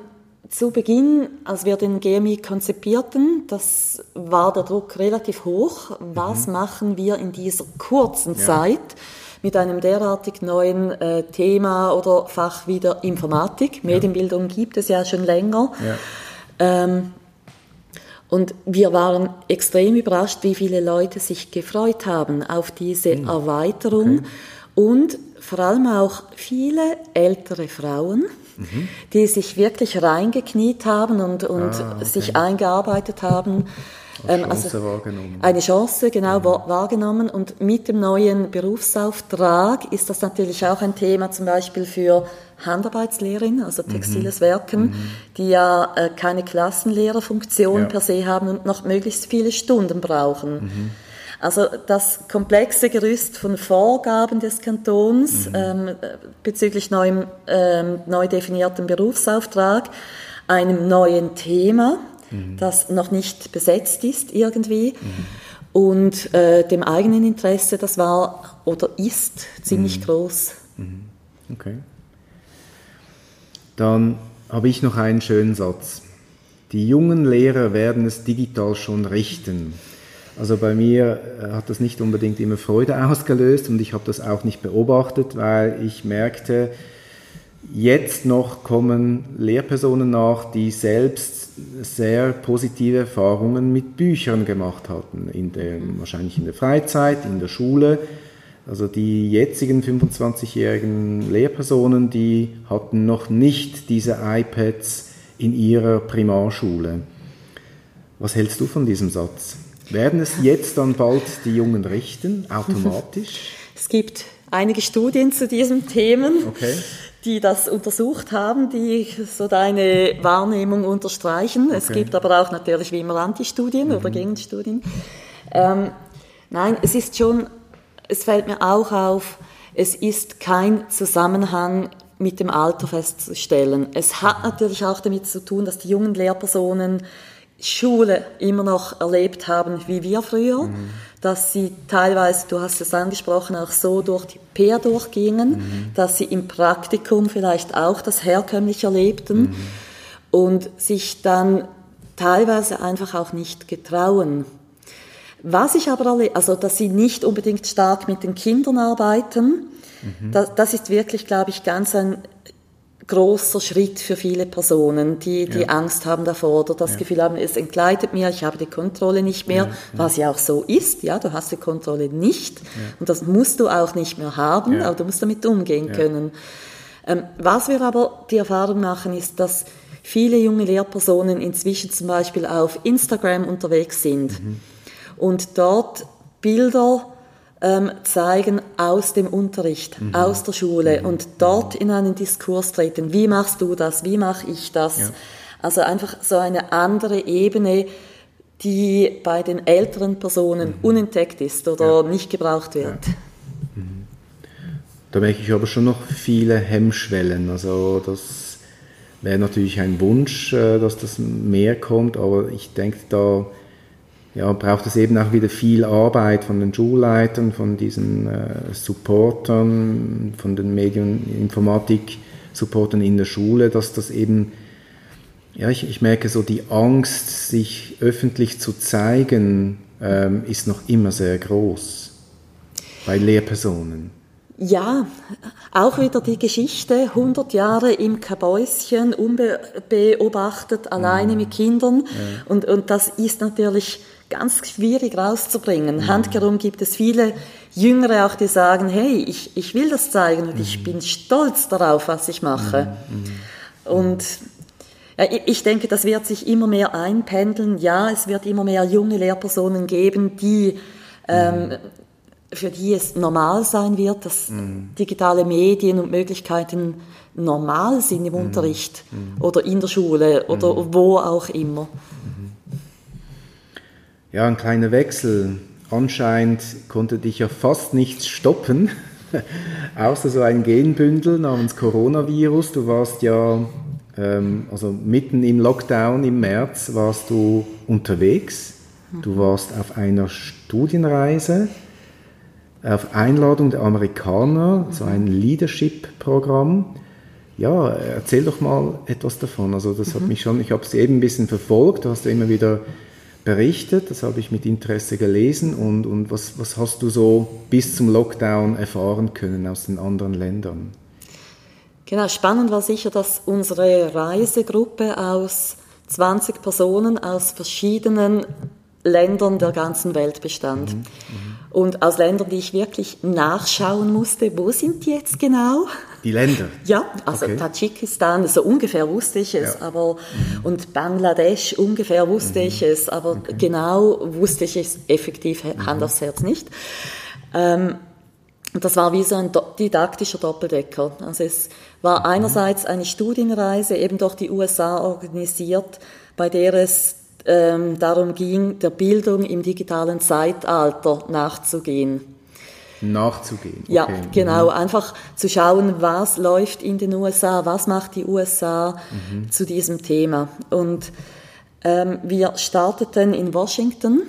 zu Beginn, als wir den GMI konzipierten, das war der Druck relativ hoch. Was mhm. machen wir in dieser kurzen ja. Zeit? Mit einem derartig neuen äh, Thema oder Fach wie der Informatik. Medienbildung gibt es ja schon länger. Ähm, und wir waren extrem überrascht, wie viele Leute sich gefreut haben auf diese mhm. Erweiterung okay. und vor allem auch viele ältere Frauen, mhm. die sich wirklich reingekniet haben und, und ah, okay. sich eingearbeitet haben eine Chance also wahrgenommen. Eine Chance, genau, mhm. wahrgenommen. Und mit dem neuen Berufsauftrag ist das natürlich auch ein Thema zum Beispiel für Handarbeitslehrerin, also textiles mhm. Werken, mhm. die ja äh, keine Klassenlehrerfunktion ja. per se haben und noch möglichst viele Stunden brauchen. Mhm. Also das komplexe Gerüst von Vorgaben des Kantons mhm. ähm, bezüglich neuem, ähm, neu definiertem Berufsauftrag, einem neuen Thema, mhm. das noch nicht besetzt ist irgendwie. Mhm. Und äh, dem eigenen Interesse, das war oder ist ziemlich mhm. groß. Mhm. Okay. Dann habe ich noch einen schönen Satz. Die jungen Lehrer werden es digital schon richten. Also bei mir äh, hat das nicht unbedingt immer Freude ausgelöst und ich habe das auch nicht beobachtet, weil ich merkte, Jetzt noch kommen Lehrpersonen nach, die selbst sehr positive Erfahrungen mit Büchern gemacht hatten, in der, wahrscheinlich in der Freizeit, in der Schule. Also die jetzigen 25-jährigen Lehrpersonen, die hatten noch nicht diese iPads in ihrer Primarschule. Was hältst du von diesem Satz? Werden es jetzt dann bald die Jungen richten, automatisch? Es gibt einige Studien zu diesen Themen. Okay die das untersucht haben, die so deine Wahrnehmung unterstreichen. Okay. Es gibt aber auch natürlich wie immer Antistudien mhm. oder Gegenstudien. Ähm, nein, es ist schon, es fällt mir auch auf, es ist kein Zusammenhang mit dem Alter festzustellen. Es hat natürlich auch damit zu tun, dass die jungen Lehrpersonen Schule immer noch erlebt haben wie wir früher, mhm. Dass sie teilweise, du hast es angesprochen, auch so durch die Peer durchgingen, mhm. dass sie im Praktikum vielleicht auch das herkömmlich erlebten mhm. und sich dann teilweise einfach auch nicht getrauen. Was ich aber erlebe, also dass sie nicht unbedingt stark mit den Kindern arbeiten, mhm. das, das ist wirklich, glaube ich, ganz ein großer Schritt für viele Personen, die, die ja. Angst haben davor oder das ja. Gefühl haben, es entgleitet mir, ich habe die Kontrolle nicht mehr, ja. was ja auch so ist, ja, du hast die Kontrolle nicht und das musst du auch nicht mehr haben, aber du musst damit umgehen können. Ähm, was wir aber die Erfahrung machen, ist, dass viele junge Lehrpersonen inzwischen zum Beispiel auf Instagram unterwegs sind mhm. und dort Bilder ähm, zeigen aus dem Unterricht, mhm. aus der Schule mhm. und dort in einen Diskurs treten. Wie machst du das? Wie mache ich das? Ja. Also einfach so eine andere Ebene, die bei den älteren Personen mhm. unentdeckt ist oder ja. nicht gebraucht wird. Ja. Mhm. Da merke ich aber schon noch viele Hemmschwellen. Also das wäre natürlich ein Wunsch, äh, dass das mehr kommt, aber ich denke da ja, braucht es eben auch wieder viel Arbeit von den Schulleitern, von diesen äh, Supportern, von den Medieninformatik-Supportern in der Schule, dass das eben, ja, ich, ich merke so, die Angst, sich öffentlich zu zeigen, ähm, ist noch immer sehr groß bei Lehrpersonen. Ja, auch wieder die Geschichte, 100 Jahre im Kabäuschen, unbeobachtet, alleine mhm. mit Kindern. Ja. Und, und das ist natürlich ganz schwierig rauszubringen. Mhm. Handkerum gibt es viele Jüngere auch, die sagen, hey, ich, ich will das zeigen und mhm. ich bin stolz darauf, was ich mache. Mhm. mhm. Und ja, ich denke, das wird sich immer mehr einpendeln. Ja, es wird immer mehr junge Lehrpersonen geben, die ähm. Für die es normal sein wird, dass mhm. digitale Medien und Möglichkeiten normal sind im Unterricht oder in der Schule oder wo auch immer. Ja, ein kleiner Wechsel. Anscheinend konnte dich ja fast nichts stoppen, außer so ein Genbündel namens Coronavirus. Du warst ja, ähm, also mitten im Lockdown im März warst du unterwegs. Du warst auf einer Studienreise auf Einladung der Amerikaner, so ein Leadership-Programm. Ja, erzähl doch mal etwas davon. Also das hat mhm. mich schon, ich habe es eben ein bisschen verfolgt, du hast ja immer wieder berichtet, das habe ich mit Interesse gelesen. Und, und was, was hast du so bis zum Lockdown erfahren können aus den anderen Ländern? Genau, spannend war sicher, dass unsere Reisegruppe aus 20 Personen aus verschiedenen Ländern der ganzen Welt bestand. Mhm, mhm. Und aus Ländern, die ich wirklich nachschauen musste, wo sind die jetzt genau? Die Länder? Ja, also okay. Tadschikistan, so ungefähr wusste ich es, ja. aber mhm. und Bangladesch ungefähr wusste mhm. ich es, aber okay. genau wusste ich es effektiv mhm. Hand aufs Herz nicht. Ähm, das war wie so ein didaktischer Doppeldecker. Also es war mhm. einerseits eine Studienreise eben durch die USA organisiert, bei der es ähm, darum ging, der Bildung im digitalen Zeitalter nachzugehen nachzugehen. Okay. Ja, genau. Mhm. Einfach zu schauen, was läuft in den USA, was macht die USA mhm. zu diesem Thema. Und ähm, wir starteten in Washington.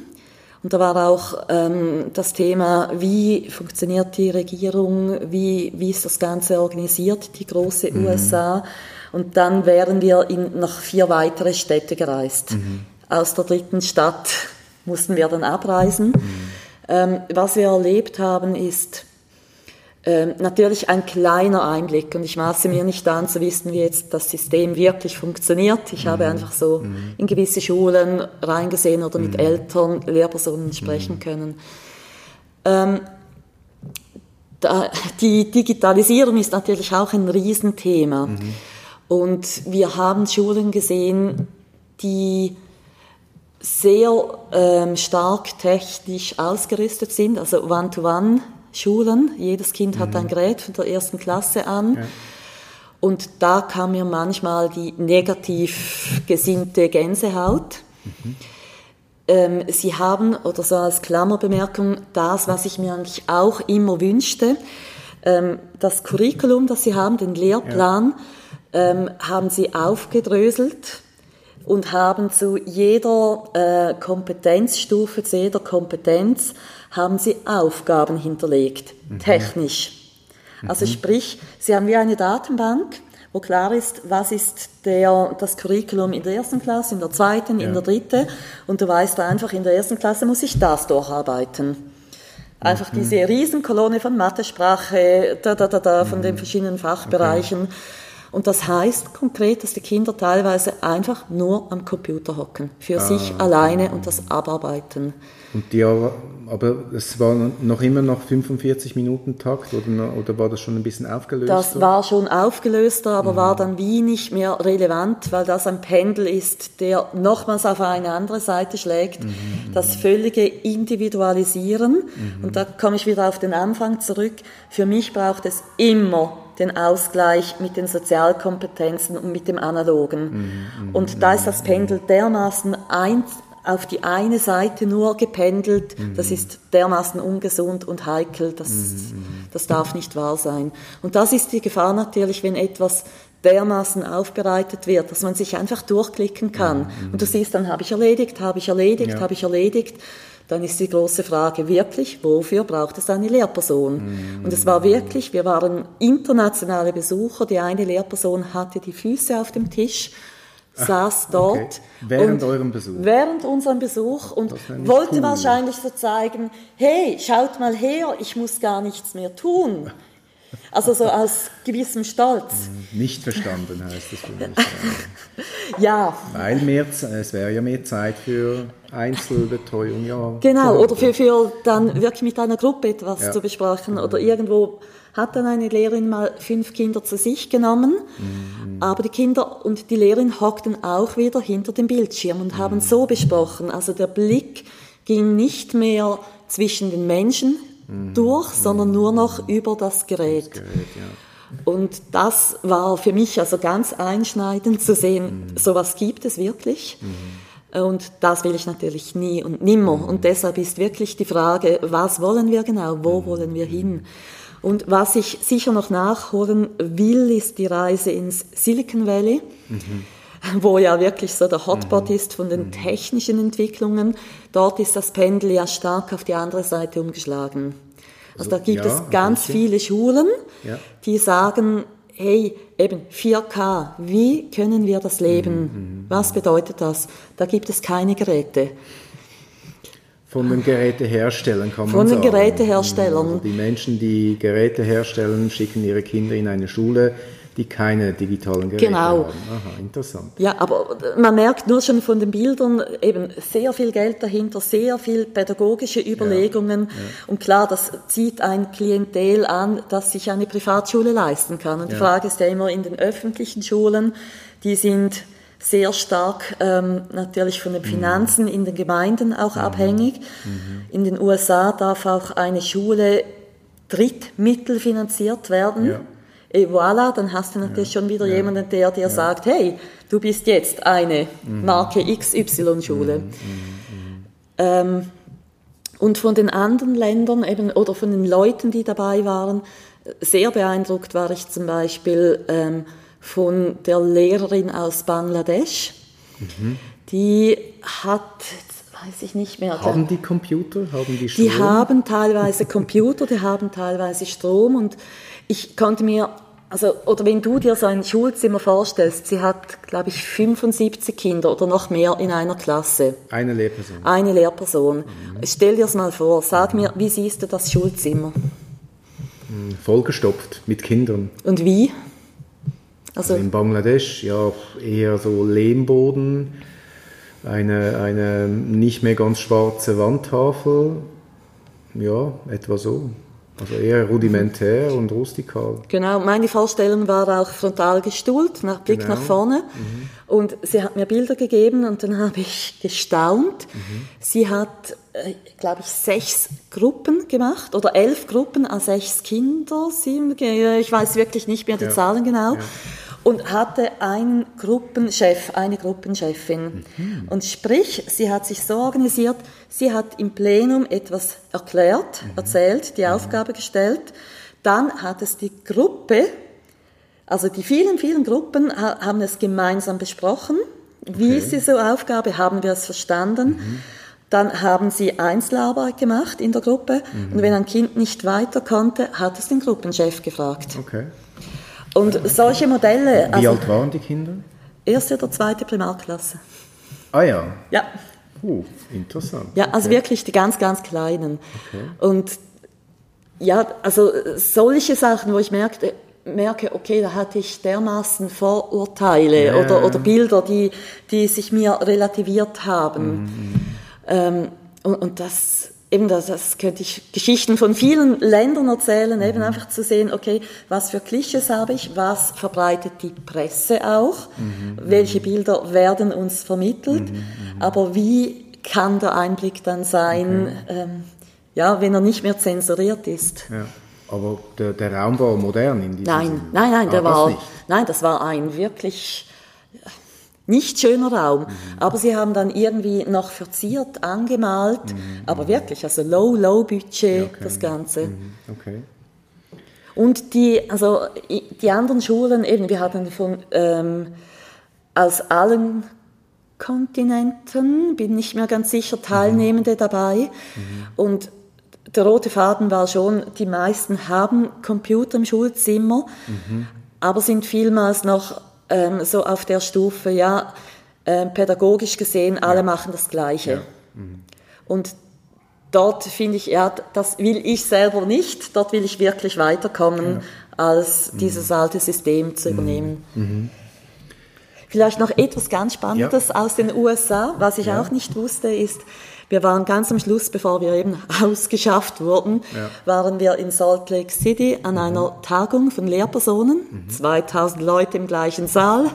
Und da war auch ähm, das Thema, wie funktioniert die Regierung, wie, wie ist das Ganze organisiert, die große mhm. USA. Und dann wären wir in noch vier weitere Städte gereist. Mhm. Aus der dritten Stadt mussten wir dann abreisen. Mhm. Ähm, was wir erlebt haben, ist ähm, natürlich ein kleiner Einblick und ich maße mir nicht an zu wissen, wie jetzt das System wirklich funktioniert. Ich mhm. habe einfach so mhm. in gewisse Schulen reingesehen oder mit mhm. Eltern, Lehrpersonen sprechen mhm. können. Ähm, da, die Digitalisierung ist natürlich auch ein Riesenthema. Und wir haben Schulen gesehen, die sehr ähm, stark technisch ausgerüstet sind, also One-to-One. -One Schulen. Jedes Kind hat ein mhm. Gerät von der ersten Klasse an. Ja. Und da kam mir manchmal die negativ gesinnte Gänsehaut. Mhm. Ähm, sie haben, oder so als Klammerbemerkung, das, was ich mir eigentlich auch immer wünschte, ähm, das Curriculum, das sie haben, den Lehrplan, ja. ähm, haben sie aufgedröselt und haben zu jeder äh, Kompetenzstufe, zu jeder Kompetenz haben sie Aufgaben hinterlegt, mhm. technisch. Also mhm. sprich, sie haben wie eine Datenbank, wo klar ist, was ist der, das Curriculum in der ersten Klasse, in der zweiten, ja. in der dritten. Und du weißt einfach, in der ersten Klasse muss ich das durcharbeiten. Einfach mhm. diese Riesenkolonne von Mathesprache, da, da, da, da, von den mhm. verschiedenen Fachbereichen. Okay. Und das heißt konkret, dass die Kinder teilweise einfach nur am Computer hocken, für ah, sich alleine und das abarbeiten. Und die aber, aber es war noch immer noch 45 Minuten Takt oder, oder war das schon ein bisschen aufgelöst? Das war schon aufgelöster, aber mhm. war dann wie nicht mehr relevant, weil das ein Pendel ist, der nochmals auf eine andere Seite schlägt. Mhm. Das völlige Individualisieren. Mhm. Und da komme ich wieder auf den Anfang zurück. Für mich braucht es immer den Ausgleich mit den Sozialkompetenzen und mit dem Analogen. Mhm, mhm und da ist das Pendel dermaßen ein, auf die eine Seite nur gependelt, mhm. das ist dermaßen ungesund und heikel, das, mhm. das darf nicht wahr sein. Und das ist die Gefahr natürlich, wenn etwas dermaßen aufbereitet wird, dass man sich einfach durchklicken kann. Mhm. Und du siehst, dann habe ich erledigt, habe ich erledigt, ja. habe ich erledigt dann ist die große Frage wirklich, wofür braucht es eine Lehrperson? Mm. Und es war wirklich, wir waren internationale Besucher, die eine Lehrperson hatte die Füße auf dem Tisch, saß dort. Okay. Während eurem Besuch? Während unserem Besuch und wollte cool. wahrscheinlich so zeigen, hey, schaut mal her, ich muss gar nichts mehr tun. Also so aus gewissem Stolz. Mhm. Nicht verstanden heißt das für mich. ja. Weil mehr, es wäre ja mehr Zeit für Einzelbetreuung, ja. Genau, oder für, für dann wirklich mit einer Gruppe etwas ja. zu besprechen. Oder irgendwo hat dann eine Lehrerin mal fünf Kinder zu sich genommen, mhm. aber die Kinder und die Lehrerin hockten auch wieder hinter dem Bildschirm und haben mhm. so besprochen. Also der Blick ging nicht mehr zwischen den Menschen mhm. durch, sondern nur noch über das Gerät. Das Gerät ja. Und das war für mich also ganz einschneidend zu sehen, mhm. sowas gibt es wirklich. Mhm. Und das will ich natürlich nie und nimmer. Mhm. Und deshalb ist wirklich die Frage, was wollen wir genau, wo mhm. wollen wir hin? Und was ich sicher noch nachholen will, ist die Reise ins Silicon Valley. Mhm wo ja wirklich so der Hotspot mhm. ist von den mhm. technischen Entwicklungen. Dort ist das Pendel ja stark auf die andere Seite umgeschlagen. Also, da gibt ja, es ganz viele Schulen, ja. die sagen, hey, eben 4K, wie können wir das leben? Mhm, mhm, Was bedeutet das? Da gibt es keine Geräte. Von den Geräteherstellern kann man Von den sagen. Geräteherstellern. Also die Menschen, die Geräte herstellen, schicken ihre Kinder in eine Schule, die keine digitalen Geräte genau. haben. Aha, interessant. Ja, aber man merkt nur schon von den Bildern eben sehr viel Geld dahinter, sehr viel pädagogische Überlegungen. Ja, ja. Und klar, das zieht ein Klientel an, das sich eine Privatschule leisten kann. Und ja. die Frage ist ja immer in den öffentlichen Schulen, die sind sehr stark ähm, natürlich von den mhm. Finanzen in den Gemeinden auch mhm. abhängig. Mhm. In den USA darf auch eine Schule drittmittelfinanziert werden. Ja. Et voilà, dann hast du natürlich ja. schon wieder ja. jemanden, der dir sagt, hey, du bist jetzt eine mhm. Marke XY-Schule. Mhm. Mhm. Ähm, und von den anderen Ländern eben, oder von den Leuten, die dabei waren, sehr beeindruckt war ich zum Beispiel ähm, von der Lehrerin aus Bangladesch. Mhm. Die hat, weiß ich nicht mehr. Haben die Computer? Haben die Strom? Die haben teilweise Computer, die haben teilweise Strom und ich konnte mir, also, oder wenn du dir so ein Schulzimmer vorstellst, sie hat, glaube ich, 75 Kinder oder noch mehr in einer Klasse. Eine Lehrperson. Eine Lehrperson. Mhm. Stell dir das mal vor, sag mhm. mir, wie siehst du das Schulzimmer? Vollgestopft mit Kindern. Und wie? Also, also in Bangladesch ja eher so Lehmboden, eine, eine nicht mehr ganz schwarze Wandtafel, ja, etwa so. Also eher rudimentär und rustikal. Genau, meine Vorstellung war auch frontal gestuhlt, nach Blick genau. nach vorne. Mhm. Und sie hat mir Bilder gegeben und dann habe ich gestaunt. Mhm. Sie hat, äh, glaube ich, sechs Gruppen gemacht oder elf Gruppen an sechs Kinder. Sieben, ich weiß wirklich nicht mehr die ja. Zahlen genau. Ja und hatte einen Gruppenchef, eine Gruppenchefin. Mhm. Und sprich, sie hat sich so organisiert, sie hat im Plenum etwas erklärt, mhm. erzählt, die mhm. Aufgabe gestellt. Dann hat es die Gruppe, also die vielen, vielen Gruppen haben es gemeinsam besprochen. Wie ist diese Aufgabe? Haben wir es verstanden? Mhm. Dann haben sie Einzelarbeit gemacht in der Gruppe mhm. und wenn ein Kind nicht weiter konnte, hat es den Gruppenchef gefragt. Okay. Und solche Modelle. Wie also, alt waren die Kinder? Erste oder zweite Primarklasse. Ah ja. Ja. Uh, interessant. Ja, also okay. wirklich die ganz, ganz Kleinen. Okay. Und ja, also solche Sachen, wo ich merkte, merke, okay, da hatte ich dermaßen Vorurteile ja. oder, oder Bilder, die, die sich mir relativiert haben. Mhm. Ähm, und, und das eben das, das könnte ich Geschichten von vielen Ländern erzählen, eben mhm. einfach zu sehen, okay, was für Klischees habe ich, was verbreitet die Presse auch, mhm. welche Bilder werden uns vermittelt, mhm. mhm. aber wie kann der Einblick dann sein, okay. ähm, ja, wenn er nicht mehr zensuriert ist. Ja. Aber der, der Raum war modern in diesem Nein, Sinne. nein, nein, der ah, war, nein, das war ein wirklich nicht schöner Raum, mhm. aber sie haben dann irgendwie noch verziert, angemalt, mhm. aber wirklich, also low, low Budget, okay. das Ganze. Mhm. Okay. Und die, also die anderen Schulen, eben, wir hatten von ähm, aus allen Kontinenten, bin nicht mehr ganz sicher, mhm. Teilnehmende dabei. Mhm. Und der rote Faden war schon, die meisten haben Computer im Schulzimmer, mhm. aber sind vielmals noch ähm, so auf der Stufe, ja, äh, pädagogisch gesehen, alle ja. machen das Gleiche. Ja. Mhm. Und dort finde ich, ja, das will ich selber nicht, dort will ich wirklich weiterkommen, ja. als mhm. dieses alte System zu mhm. übernehmen. Mhm. Vielleicht noch etwas ganz Spannendes aus den USA, was ich auch nicht wusste, ist, wir waren ganz am Schluss, bevor wir eben ausgeschafft wurden, ja. waren wir in Salt Lake City an mhm. einer Tagung von Lehrpersonen, mhm. 2000 Leute im gleichen Saal. Mhm.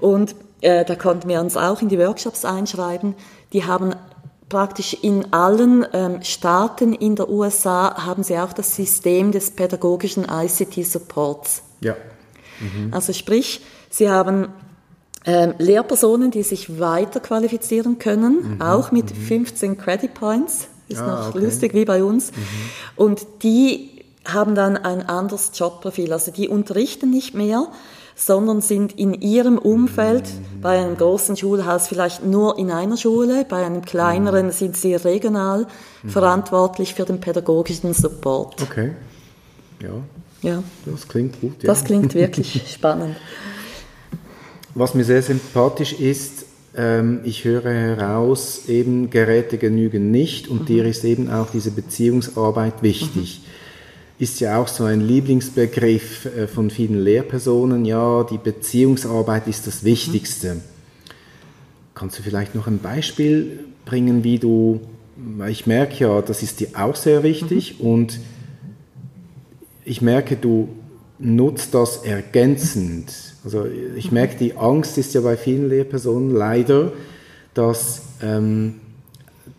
Und äh, da konnten wir uns auch in die Workshops einschreiben. Die haben praktisch in allen ähm, Staaten in der USA haben sie auch das System des pädagogischen ICT-Supports. Ja. Mhm. Also sprich, sie haben ähm, Lehrpersonen, die sich weiter qualifizieren können, mhm, auch mit mhm. 15 Credit Points, ist ah, noch okay. lustig wie bei uns. Mhm. Und die haben dann ein anderes Jobprofil. Also die unterrichten nicht mehr, sondern sind in ihrem Umfeld mhm. bei einem großen Schulhaus vielleicht nur in einer Schule, bei einem kleineren mhm. sind sie regional mhm. verantwortlich für den pädagogischen Support. Okay. Ja. Ja. Das klingt gut. Ja. Das klingt wirklich spannend. Was mir sehr sympathisch ist, ähm, ich höre heraus, eben Geräte genügen nicht und mhm. dir ist eben auch diese Beziehungsarbeit wichtig. Mhm. Ist ja auch so ein Lieblingsbegriff äh, von vielen Lehrpersonen, ja, die Beziehungsarbeit ist das Wichtigste. Mhm. Kannst du vielleicht noch ein Beispiel bringen, wie du, weil ich merke ja, das ist dir auch sehr wichtig mhm. und ich merke, du nutzt das ergänzend also ich merke, die Angst ist ja bei vielen Lehrpersonen leider, dass ähm,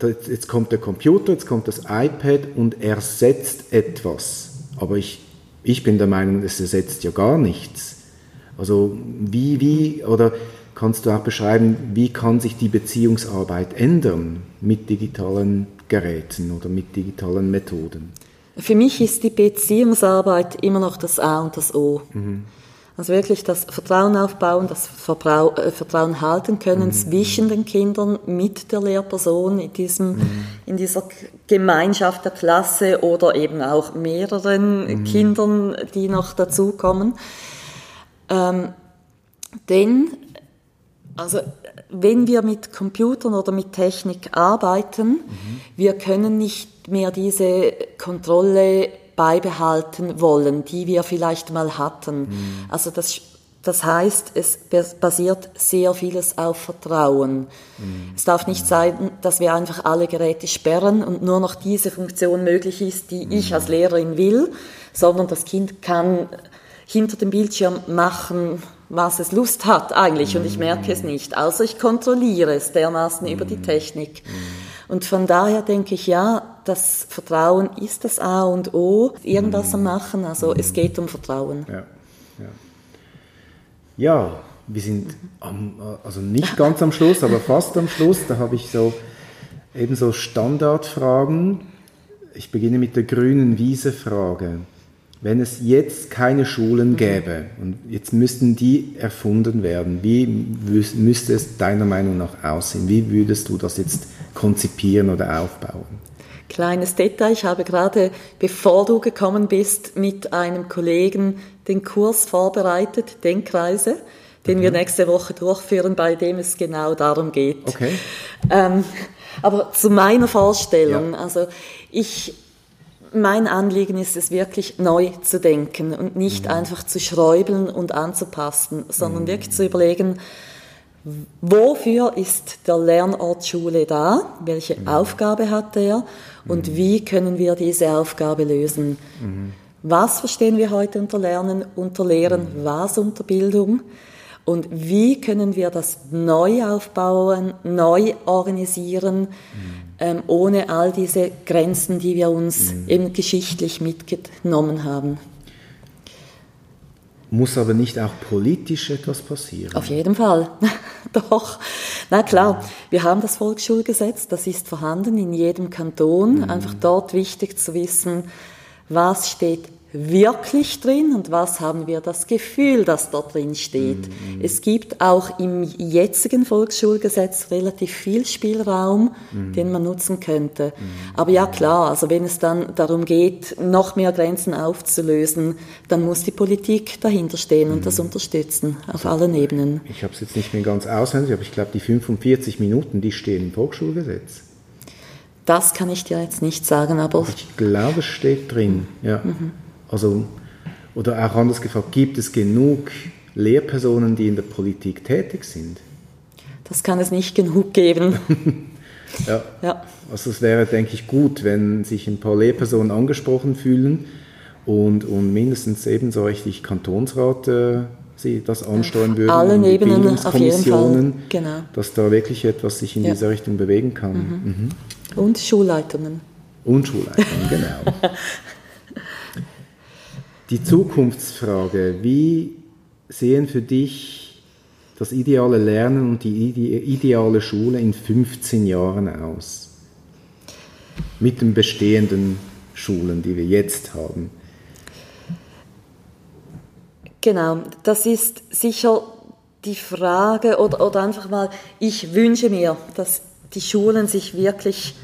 jetzt kommt der Computer, jetzt kommt das iPad und ersetzt etwas. Aber ich, ich bin der Meinung, es ersetzt ja gar nichts. Also wie, wie, oder kannst du auch beschreiben, wie kann sich die Beziehungsarbeit ändern mit digitalen Geräten oder mit digitalen Methoden? Für mich ist die Beziehungsarbeit immer noch das A und das O. Mhm. Also wirklich das Vertrauen aufbauen, das Verbrau äh, Vertrauen halten können mhm. zwischen den Kindern mit der Lehrperson in, diesem, mhm. in dieser Gemeinschaft der Klasse oder eben auch mehreren mhm. Kindern, die noch dazukommen. Ähm, denn, also wenn wir mit Computern oder mit Technik arbeiten, mhm. wir können nicht mehr diese Kontrolle beibehalten wollen, die wir vielleicht mal hatten. Mhm. Also das, das heißt, es basiert sehr vieles auf Vertrauen. Mhm. Es darf nicht sein, dass wir einfach alle Geräte sperren und nur noch diese Funktion möglich ist, die mhm. ich als Lehrerin will, sondern das Kind kann hinter dem Bildschirm machen, was es Lust hat eigentlich und ich merke es nicht, außer ich kontrolliere es dermaßen über die Technik. Und von daher denke ich, ja, das Vertrauen ist das A und O, irgendwas am Machen, also es geht um Vertrauen. Ja, ja. ja wir sind am, also nicht ganz am Schluss, aber fast am Schluss, da habe ich so eben so Standardfragen. Ich beginne mit der grünen Wiese-Frage wenn es jetzt keine Schulen mhm. gäbe und jetzt müssten die erfunden werden, wie müsste es deiner Meinung nach aussehen? Wie würdest du das jetzt konzipieren oder aufbauen? Kleines Detail, ich habe gerade, bevor du gekommen bist, mit einem Kollegen den Kurs vorbereitet, Denkreise, den mhm. wir nächste Woche durchführen, bei dem es genau darum geht. Okay. Ähm, aber zu meiner Vorstellung, ja. also ich mein Anliegen ist es wirklich neu zu denken und nicht mhm. einfach zu schräubeln und anzupassen, sondern mhm. wirklich zu überlegen, wofür ist der Lernort Schule da, welche mhm. Aufgabe hat er und mhm. wie können wir diese Aufgabe lösen. Mhm. Was verstehen wir heute unter Lernen, unter Lehren, mhm. was unter Bildung? Und wie können wir das neu aufbauen, neu organisieren, ähm, ohne all diese Grenzen, die wir uns mhm. eben geschichtlich mitgenommen haben. Muss aber nicht auch politisch etwas passieren? Auf jeden Fall. Doch. Na klar, wir haben das Volksschulgesetz, das ist vorhanden in jedem Kanton. Mhm. Einfach dort wichtig zu wissen, was steht wirklich drin und was haben wir das Gefühl, dass dort drin steht. Mhm. Es gibt auch im jetzigen Volksschulgesetz relativ viel Spielraum, mhm. den man nutzen könnte. Mhm. Aber ja klar, also wenn es dann darum geht, noch mehr Grenzen aufzulösen, dann muss die Politik dahinter stehen und das mhm. unterstützen auf allen Ebenen. Ich habe es jetzt nicht mehr ganz auswendig, aber ich glaube, die 45 Minuten, die stehen im Volksschulgesetz. Das kann ich dir jetzt nicht sagen, aber... Ich glaube, es steht drin, ja. Also, oder auch anders gefragt, gibt es genug Lehrpersonen, die in der Politik tätig sind? Das kann es nicht genug geben. ja. ja. Also es wäre, denke ich, gut, wenn sich ein paar Lehrpersonen angesprochen fühlen und, und mindestens ebenso richtig Kantonsrat äh, sie das ansteuern würden. Alle Ebenen auf jeden Fall. Genau. Dass da wirklich etwas sich in ja. diese Richtung bewegen kann. Mhm. Mhm. Und Schulleitungen. Und Schulleitungen, genau. Die Zukunftsfrage, wie sehen für dich das ideale Lernen und die ideale Schule in 15 Jahren aus? Mit den bestehenden Schulen, die wir jetzt haben. Genau, das ist sicher die Frage oder, oder einfach mal, ich wünsche mir, dass die Schulen sich wirklich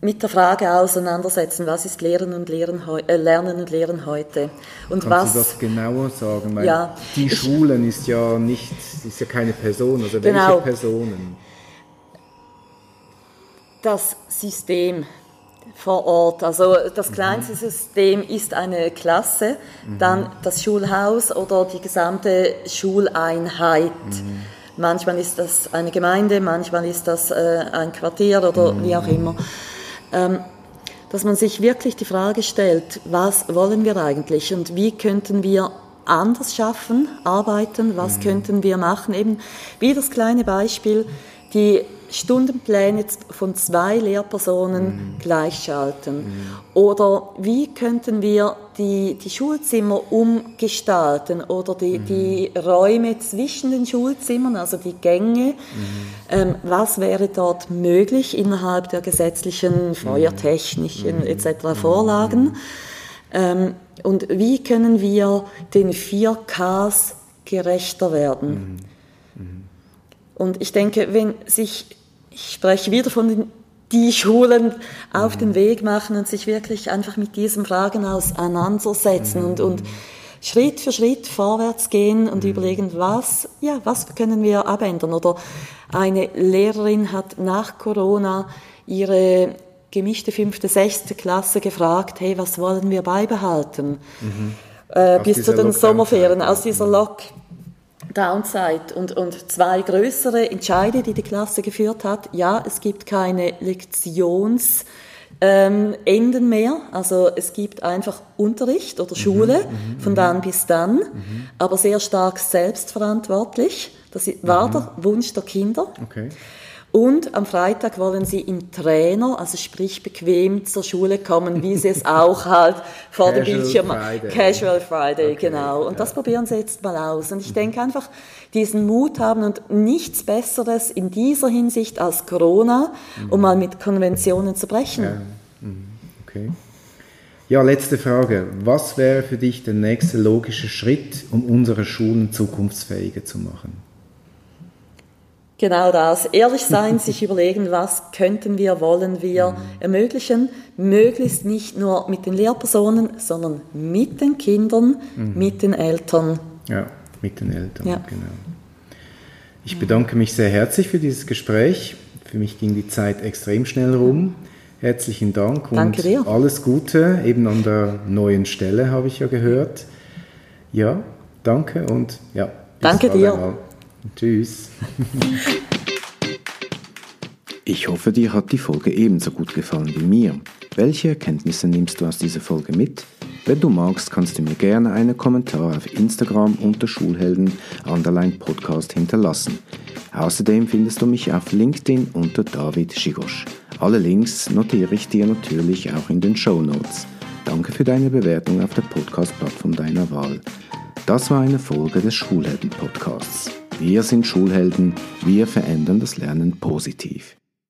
mit der Frage auseinandersetzen, was ist Lehren und Lehren, äh, Lernen und Lehren heute? Und Kannst was, du das genauer sagen? Weil ja, die ich, Schulen ist ja nicht, ist ja keine Person, also genau, welche Personen? Das System vor Ort, also das mhm. kleinste mhm. System ist eine Klasse, mhm. dann das Schulhaus oder die gesamte Schuleinheit. Mhm. Manchmal ist das eine Gemeinde, manchmal ist das äh, ein Quartier oder wie auch immer. Ähm, dass man sich wirklich die Frage stellt, was wollen wir eigentlich und wie könnten wir anders schaffen, arbeiten, was mhm. könnten wir machen. Eben wie das kleine Beispiel, die Stundenpläne von zwei Lehrpersonen mhm. gleichschalten? Mhm. Oder wie könnten wir die, die Schulzimmer umgestalten oder die, mhm. die Räume zwischen den Schulzimmern, also die Gänge? Mhm. Ähm, was wäre dort möglich innerhalb der gesetzlichen, mhm. feuertechnischen mhm. etc. Vorlagen? Ähm, und wie können wir den 4Ks gerechter werden? Und ich denke, wenn sich ich spreche wieder von den, die Schulen auf mhm. den Weg machen und sich wirklich einfach mit diesen Fragen auseinandersetzen mhm. und, und Schritt für Schritt vorwärts gehen und mhm. überlegen, was, ja, was können wir abändern? Oder eine Lehrerin hat nach Corona ihre gemischte fünfte, sechste Klasse gefragt, hey, was wollen wir beibehalten? Mhm. Äh, bis zu den Sommerferien, aus dieser Lock. Downzeit und, und zwei größere Entscheide, die die Klasse geführt hat. Ja, es gibt keine Lektions- ähm, Enden mehr. Also es gibt einfach Unterricht oder Schule mhm, mhm von dann bis dann, mhm. aber sehr stark selbstverantwortlich. Das war mhm. der Wunsch der Kinder. Okay. Und am Freitag wollen sie im Trainer, also sprich bequem zur Schule kommen, wie sie es auch halt vor dem Bildschirm Friday. Casual Friday, okay, genau. Und ja. das probieren sie jetzt mal aus. Und ich mhm. denke einfach, diesen Mut haben und nichts Besseres in dieser Hinsicht als Corona, mhm. um mal mit Konventionen zu brechen. Ja. Mhm. Okay. Ja, letzte Frage. Was wäre für dich der nächste logische Schritt, um unsere Schulen zukunftsfähiger zu machen? Genau das. Ehrlich sein, sich überlegen, was könnten wir, wollen wir mhm. ermöglichen. Möglichst nicht nur mit den Lehrpersonen, sondern mit den Kindern, mhm. mit den Eltern. Ja, mit den Eltern, ja. genau. Ich bedanke mich sehr herzlich für dieses Gespräch. Für mich ging die Zeit extrem schnell rum. Herzlichen Dank und alles Gute, eben an der neuen Stelle, habe ich ja gehört. Ja, danke und ja. Danke dir. Mal. Tschüss. Ich hoffe, dir hat die Folge ebenso gut gefallen wie mir. Welche Erkenntnisse nimmst du aus dieser Folge mit? Wenn du magst, kannst du mir gerne einen Kommentar auf Instagram unter Schulhelden Underline Podcast hinterlassen. Außerdem findest du mich auf LinkedIn unter David Schigosch. Alle Links notiere ich dir natürlich auch in den Show Notes. Danke für deine Bewertung auf der Podcast-Plattform deiner Wahl. Das war eine Folge des Schulhelden-Podcasts. Wir sind Schulhelden, wir verändern das Lernen positiv.